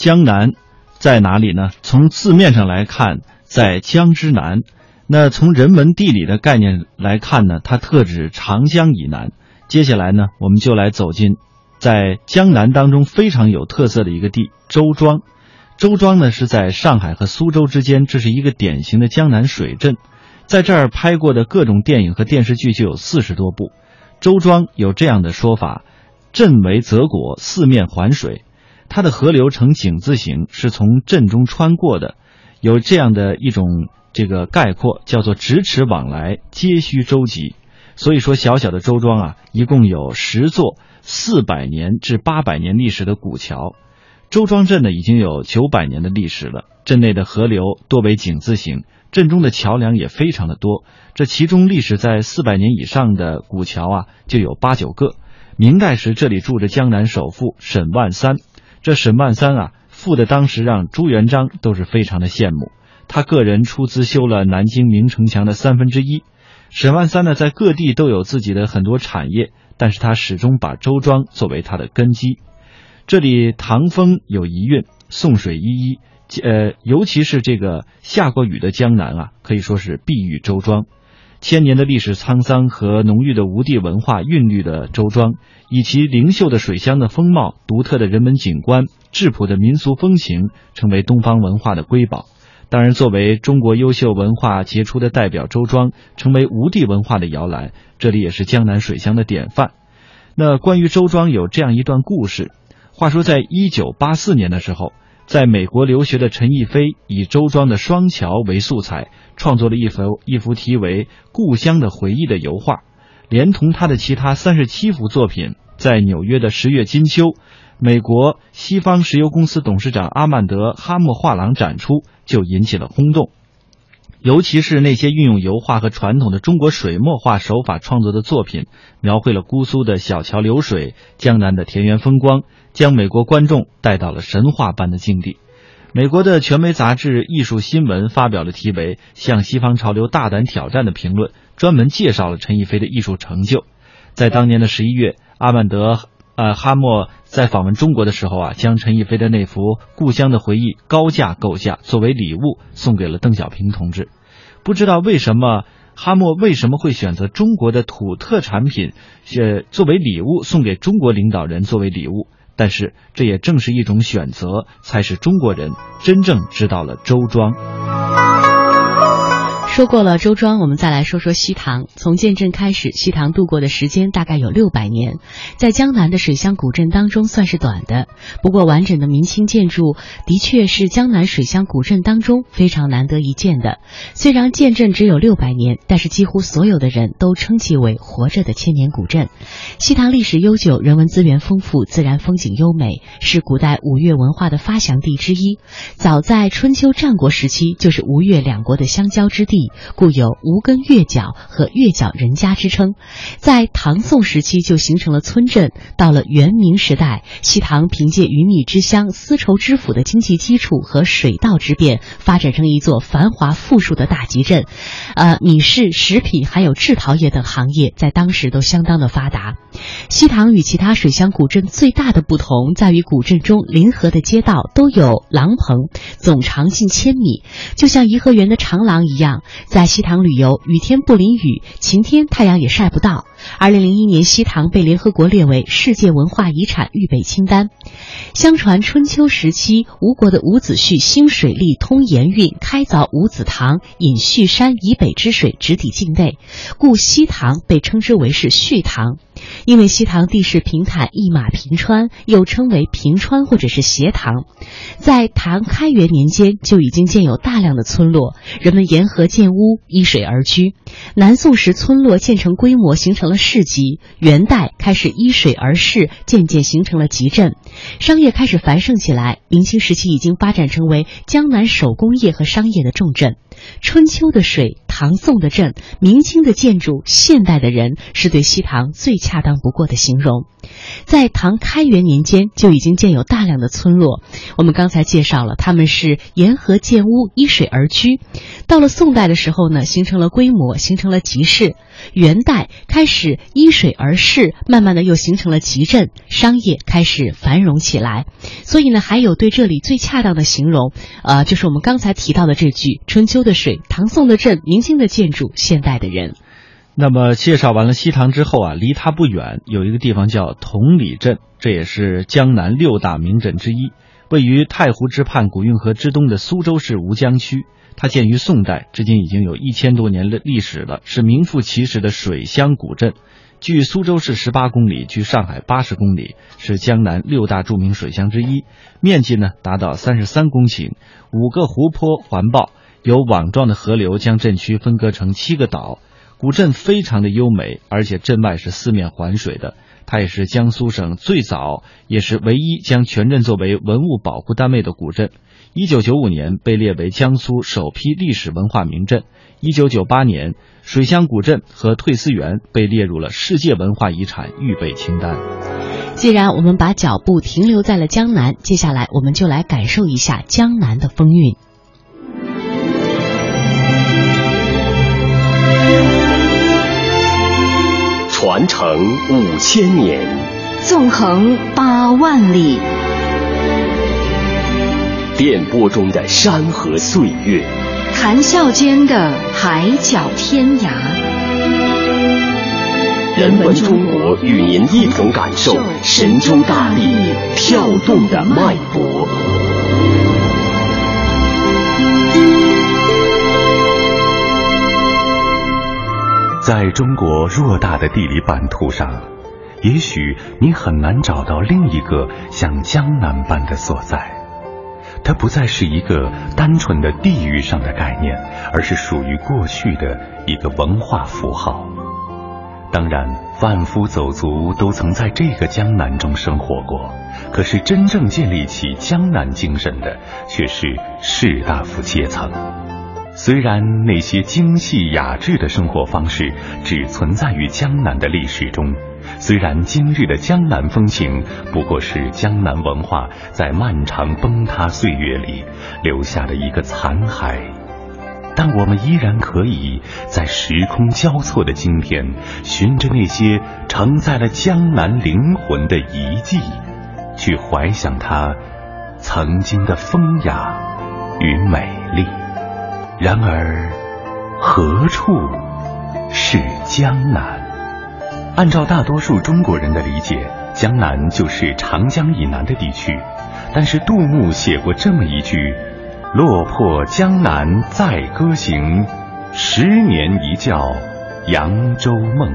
江南在哪里呢？从字面上来看，在江之南。那从人文地理的概念来看呢，它特指长江以南。接下来呢，我们就来走进在江南当中非常有特色的一个地——周庄。周庄呢是在上海和苏州之间，这是一个典型的江南水镇。在这儿拍过的各种电影和电视剧就有四十多部。周庄有这样的说法：镇为泽国，四面环水。它的河流呈井字形，是从镇中穿过的，有这样的一种这个概括，叫做咫尺往来皆须舟楫。所以说，小小的周庄啊，一共有十座四百年至八百年历史的古桥。周庄镇呢，已经有九百年的历史了。镇内的河流多为井字形，镇中的桥梁也非常的多。这其中历史在四百年以上的古桥啊，就有八九个。明代时，这里住着江南首富沈万三。这沈万三啊，富的当时让朱元璋都是非常的羡慕。他个人出资修了南京明城墙的三分之一。沈万三呢，在各地都有自己的很多产业，但是他始终把周庄作为他的根基。这里唐风有遗韵，宋水依依，呃，尤其是这个下过雨的江南啊，可以说是碧玉周庄。千年的历史沧桑和浓郁的吴地文化韵律的周庄，以其灵秀的水乡的风貌、独特的人文景观、质朴的民俗风情，成为东方文化的瑰宝。当然，作为中国优秀文化杰出的代表，周庄成为吴地文化的摇篮，这里也是江南水乡的典范。那关于周庄有这样一段故事，话说在一九八四年的时候。在美国留学的陈逸飞以周庄的双桥为素材，创作了一幅一幅题为《故乡的回忆》的油画，连同他的其他三十七幅作品，在纽约的十月金秋，美国西方石油公司董事长阿曼德·哈默画廊展出，就引起了轰动。尤其是那些运用油画和传统的中国水墨画手法创作的作品，描绘了姑苏的小桥流水、江南的田园风光，将美国观众带到了神话般的境地。美国的权威杂志《艺术新闻》发表了题为《向西方潮流大胆挑战》的评论，专门介绍了陈逸飞的艺术成就。在当年的十一月，阿曼德·呃哈默在访问中国的时候啊，将陈逸飞的那幅《故乡的回忆》高价购下，作为礼物送给了邓小平同志。不知道为什么哈默为什么会选择中国的土特产品，呃，作为礼物送给中国领导人作为礼物？但是这也正是一种选择，才使中国人真正知道了周庄。说过了周庄，我们再来说说西塘。从建镇开始，西塘度过的时间大概有六百年，在江南的水乡古镇当中算是短的。不过，完整的明清建筑的确是江南水乡古镇当中非常难得一见的。虽然建镇只有六百年，但是几乎所有的人都称其为活着的千年古镇。西塘历史悠久，人文资源丰富，自然风景优美，是古代吴越文化的发祥地之一。早在春秋战国时期，就是吴越两国的相交之地。故有吴根月角和月角人家之称，在唐宋时期就形成了村镇。到了元明时代，西塘凭借鱼米之乡、丝绸之府的经济基础和水稻之便，发展成一座繁华富庶的大集镇。呃，米市、食品还有制陶业等行业在当时都相当的发达。西塘与其他水乡古镇最大的不同在于，古镇中临河的街道都有廊棚，总长近千米，就像颐和园的长廊一样。在西塘旅游，雨天不淋雨，晴天太阳也晒不到。二零零一年，西塘被联合国列为世界文化遗产预备清单。相传春秋时期，吴国的伍子胥兴水利，通盐运，开凿伍子塘，引胥山以北之水直抵境内，故西塘被称之为是胥塘。因为西塘地势平坦，一马平川，又称为平川或者是斜塘。在唐开元年间就已经建有大量的村落，人们沿河建屋，依水而居。南宋时村落建成规模，形成了市集。元代开始依水而市，渐渐形成了集镇，商业开始繁盛起来。明清时期已经发展成为江南手工业和商业的重镇。春秋的水。唐宋的镇、明清的建筑、现代的人，是对西塘最恰当不过的形容。在唐开元年间就已经建有大量的村落，我们刚才介绍了，他们是沿河建屋，依水而居。到了宋代的时候呢，形成了规模，形成了集市。元代开始依水而市，慢慢的又形成了集镇，商业开始繁荣起来。所以呢，还有对这里最恰当的形容，呃，就是我们刚才提到的这句：春秋的水，唐宋的镇，明清新的建筑，现代的人。那么介绍完了西塘之后啊，离它不远有一个地方叫同里镇，这也是江南六大名镇之一，位于太湖之畔、古运河之东的苏州市吴江区。它建于宋代，至今已经有一千多年的历史了，是名副其实的水乡古镇。距苏州市十八公里，距上海八十公里，是江南六大著名水乡之一。面积呢达到三十三公顷，五个湖泊环抱，有网状的河流将镇区分割成七个岛。古镇非常的优美，而且镇外是四面环水的。它也是江苏省最早也是唯一将全镇作为文物保护单位的古镇。一九九五年被列为江苏首批历史文化名镇，一九九八年水乡古镇和退思园被列入了世界文化遗产预备清单。既然我们把脚步停留在了江南，接下来我们就来感受一下江南的风韵。传承五千年，纵横八万里。电波中的山河岁月，谈笑间的海角天涯，人文中国与您一同感受神州大地跳动的脉搏。在中国偌大的地理版图上，也许你很难找到另一个像江南般的所在。它不再是一个单纯的地域上的概念，而是属于过去的一个文化符号。当然，贩夫走卒都曾在这个江南中生活过，可是真正建立起江南精神的，却是士大夫阶层。虽然那些精细雅致的生活方式只存在于江南的历史中。虽然今日的江南风情不过是江南文化在漫长崩塌岁月里留下的一个残骸，但我们依然可以在时空交错的今天，循着那些承载了江南灵魂的遗迹，去怀想它曾经的风雅与美丽。然而，何处是江南？按照大多数中国人的理解，江南就是长江以南的地区。但是杜牧写过这么一句：“落魄江南再歌行，十年一觉扬州梦。”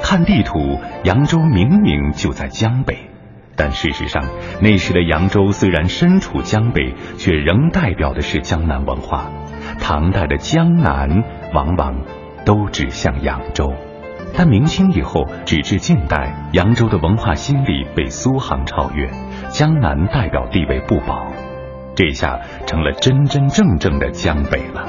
看地图，扬州明明就在江北，但事实上，那时的扬州虽然身处江北，却仍代表的是江南文化。唐代的江南往往都指向扬州。但明清以后，直至近代，扬州的文化心理被苏杭超越，江南代表地位不保，这下成了真真正正的江北了。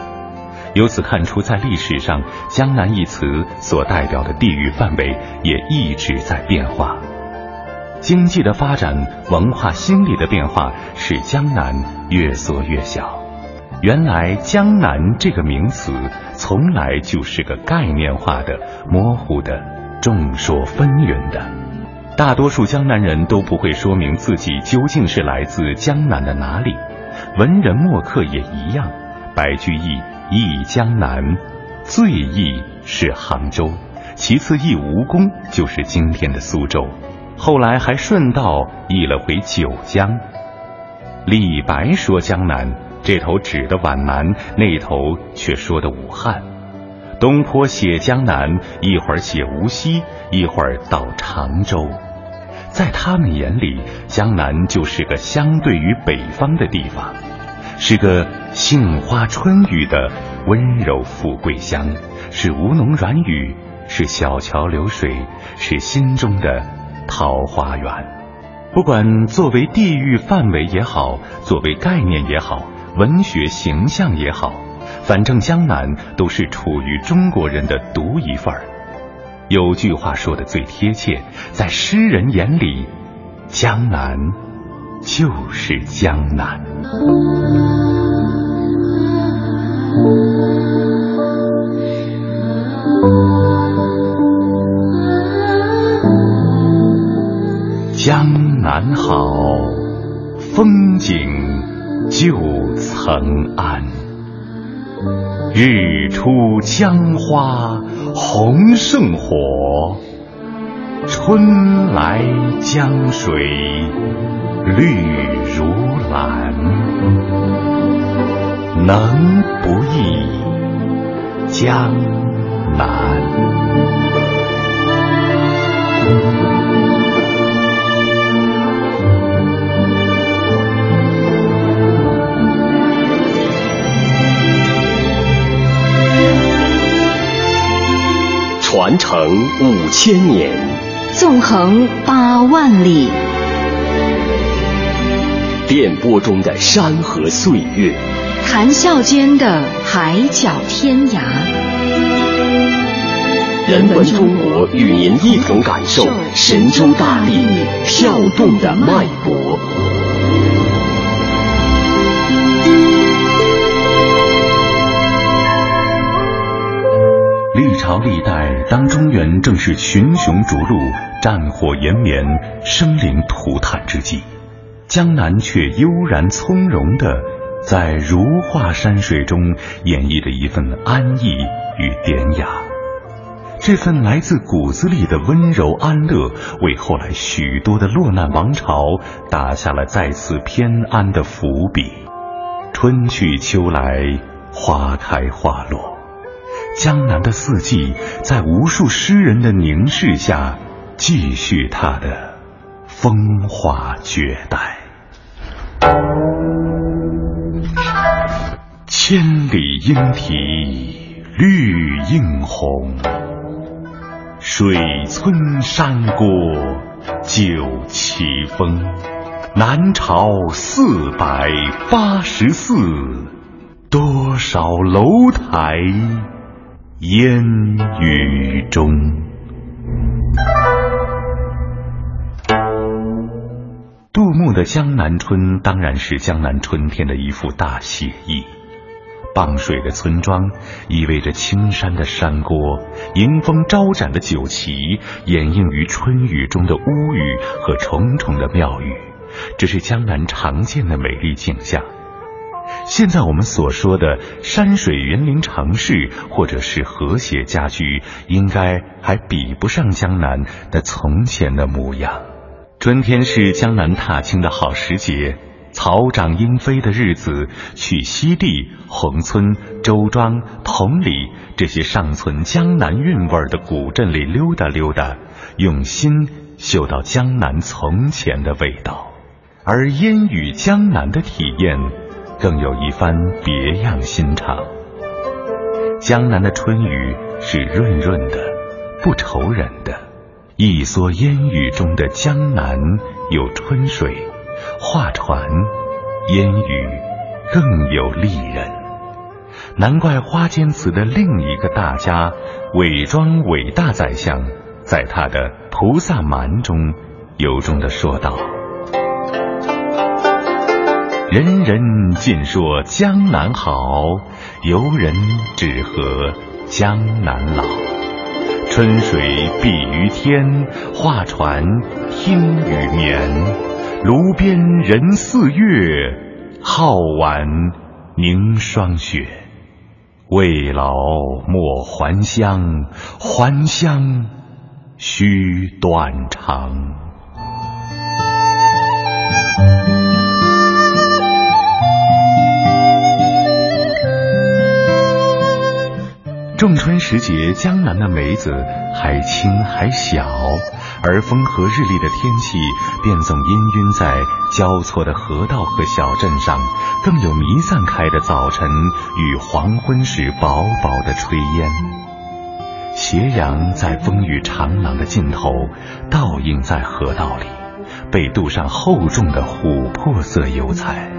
由此看出，在历史上，江南一词所代表的地域范围也一直在变化。经济的发展，文化心理的变化，使江南越缩越小。原来“江南”这个名词从来就是个概念化的、模糊的、众说纷纭的。大多数江南人都不会说明自己究竟是来自江南的哪里。文人墨客也一样。白居易忆江南，最忆是杭州，其次忆吴宫，就是今天的苏州。后来还顺道忆了回九江。李白说江南。这头指的皖南，那头却说的武汉。东坡写江南，一会儿写无锡，一会儿到常州。在他们眼里，江南就是个相对于北方的地方，是个杏花春雨的温柔富贵乡，是吴侬软语，是小桥流水，是心中的桃花源。不管作为地域范围也好，作为概念也好。文学形象也好，反正江南都是处于中国人的独一份儿。有句话说的最贴切，在诗人眼里，江南就是江南。江南好，风景旧曾谙。日出江花红胜火，春来江水绿如蓝。能不忆江南？传承五千年，纵横八万里，电波中的山河岁月，谈笑间的海角天涯。人文中国与您一同感受神州大地跳动的脉搏。朝历代，当中原正是群雄逐鹿、战火延绵、生灵涂炭之际，江南却悠然从容地在如画山水中演绎着一份安逸与典雅。这份来自骨子里的温柔安乐，为后来许多的落难王朝打下了再次偏安的伏笔。春去秋来，花开花落。江南的四季，在无数诗人的凝视下，继续它的风华绝代。千里莺啼绿映红，水村山郭酒旗风。南朝四百八十寺，多少楼台。烟雨中，杜牧的《江南春》当然是江南春天的一幅大写意。傍水的村庄，意味着青山的山郭，迎风招展的酒旗，掩映于春雨中的屋宇和重重的庙宇，这是江南常见的美丽景象。现在我们所说的山水园林城市，或者是和谐家居，应该还比不上江南的从前的模样。春天是江南踏青的好时节，草长莺飞的日子，去西递、宏村、周庄、同里这些尚存江南韵味的古镇里溜达溜达，用心嗅到江南从前的味道，而烟雨江南的体验。更有一番别样心肠。江南的春雨是润润的，不愁人的。一蓑烟雨中的江南有春水，画船，烟雨更有丽人。难怪花间词的另一个大家，伪装伟大宰相，在他的《菩萨蛮》中，由衷的说道。人人尽说江南好，游人只合江南老。春水碧于天，画船听雨眠。炉边人似月，皓腕凝霜雪。未老莫还乡，还乡须断肠。仲春时节，江南的梅子还青还小，而风和日丽的天气便总氤氲在交错的河道和小镇上，更有弥散开的早晨与黄昏时薄薄的炊烟。斜阳在风雨长廊的尽头倒映在河道里，被镀上厚重的琥珀色油彩。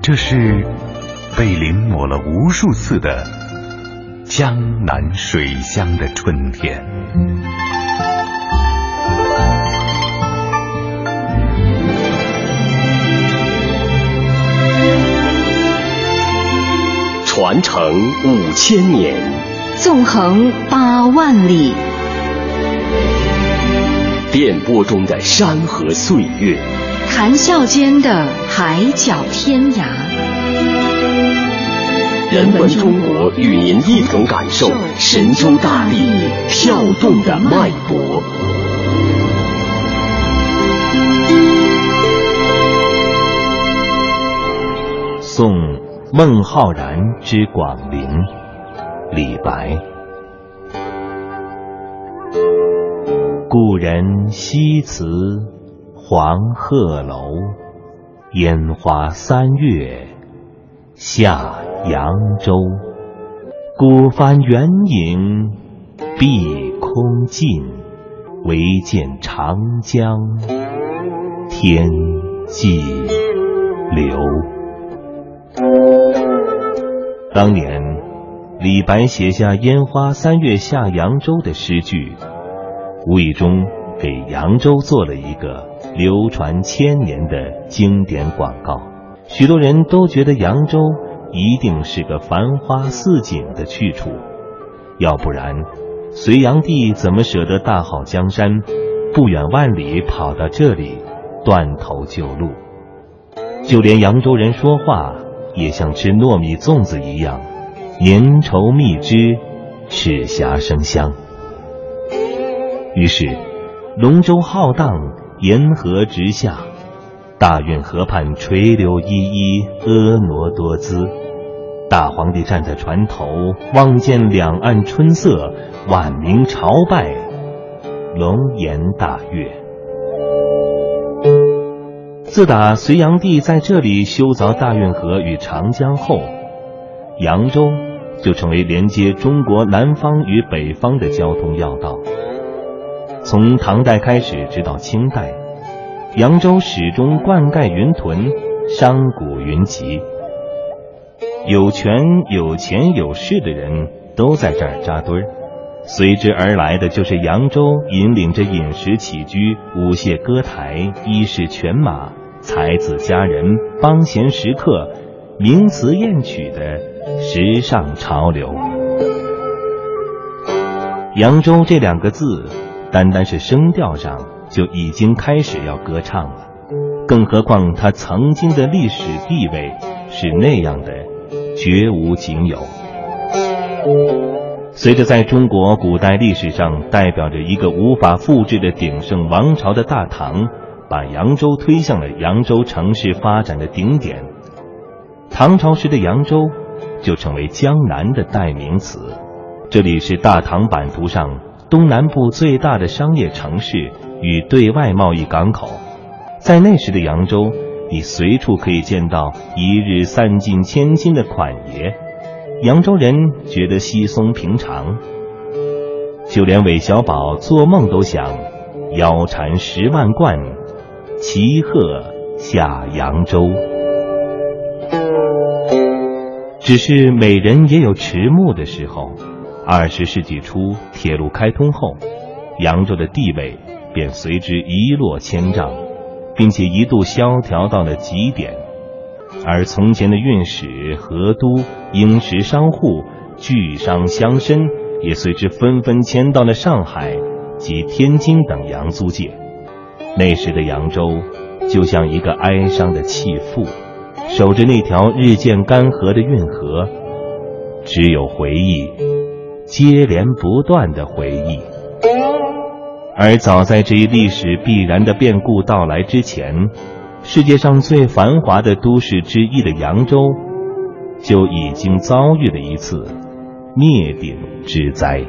这是。被淋抹了无数次的江南水乡的春天。传承五千年，纵横八万里，电波中的山河岁月，谈笑间的海角天涯。人文中国与您一同感受神州大地跳动的脉搏。送。孟浩然之广陵，李白。故人西辞黄鹤楼，烟花三月下扬州。孤帆远影碧空尽，唯见长江天际流。当年，李白写下“烟花三月下扬州”的诗句，无意中给扬州做了一个流传千年的经典广告。许多人都觉得扬州一定是个繁花似锦的去处，要不然，隋炀帝怎么舍得大好江山，不远万里跑到这里断头救路？就连扬州人说话。也像吃糯米粽子一样，粘稠蜜汁，齿颊生香。于是，龙舟浩荡，沿河直下，大运河畔垂柳依依，婀娜多姿。大皇帝站在船头，望见两岸春色，晚明朝拜，龙颜大悦。自打隋炀帝在这里修凿大运河与长江后，扬州就成为连接中国南方与北方的交通要道。从唐代开始，直到清代，扬州始终灌溉云屯，商贾云集，有权有钱有势的人都在这儿扎堆儿，随之而来的就是扬州引领着饮食起居、舞榭歌台、衣饰犬马。才子佳人、帮闲食客、名词艳曲的时尚潮流。扬州这两个字，单单是声调上就已经开始要歌唱了，更何况它曾经的历史地位是那样的绝无仅有。随着在中国古代历史上代表着一个无法复制的鼎盛王朝的大唐。把扬州推向了扬州城市发展的顶点，唐朝时的扬州就成为江南的代名词。这里是大唐版图上东南部最大的商业城市与对外贸易港口。在那时的扬州，你随处可以见到一日散尽千金的款爷，扬州人觉得稀松平常。就连韦小宝做梦都想腰缠十万贯。骑鹤下扬州，只是美人也有迟暮的时候。二十世纪初，铁路开通后，扬州的地位便随之一落千丈，并且一度萧条到了极点。而从前的运使、河都、英石商户、巨商乡绅，也随之纷纷迁到了上海及天津等洋租界。那时的扬州，就像一个哀伤的弃妇，守着那条日渐干涸的运河，只有回忆，接连不断的回忆。而早在这一历史必然的变故到来之前，世界上最繁华的都市之一的扬州，就已经遭遇了一次灭顶之灾。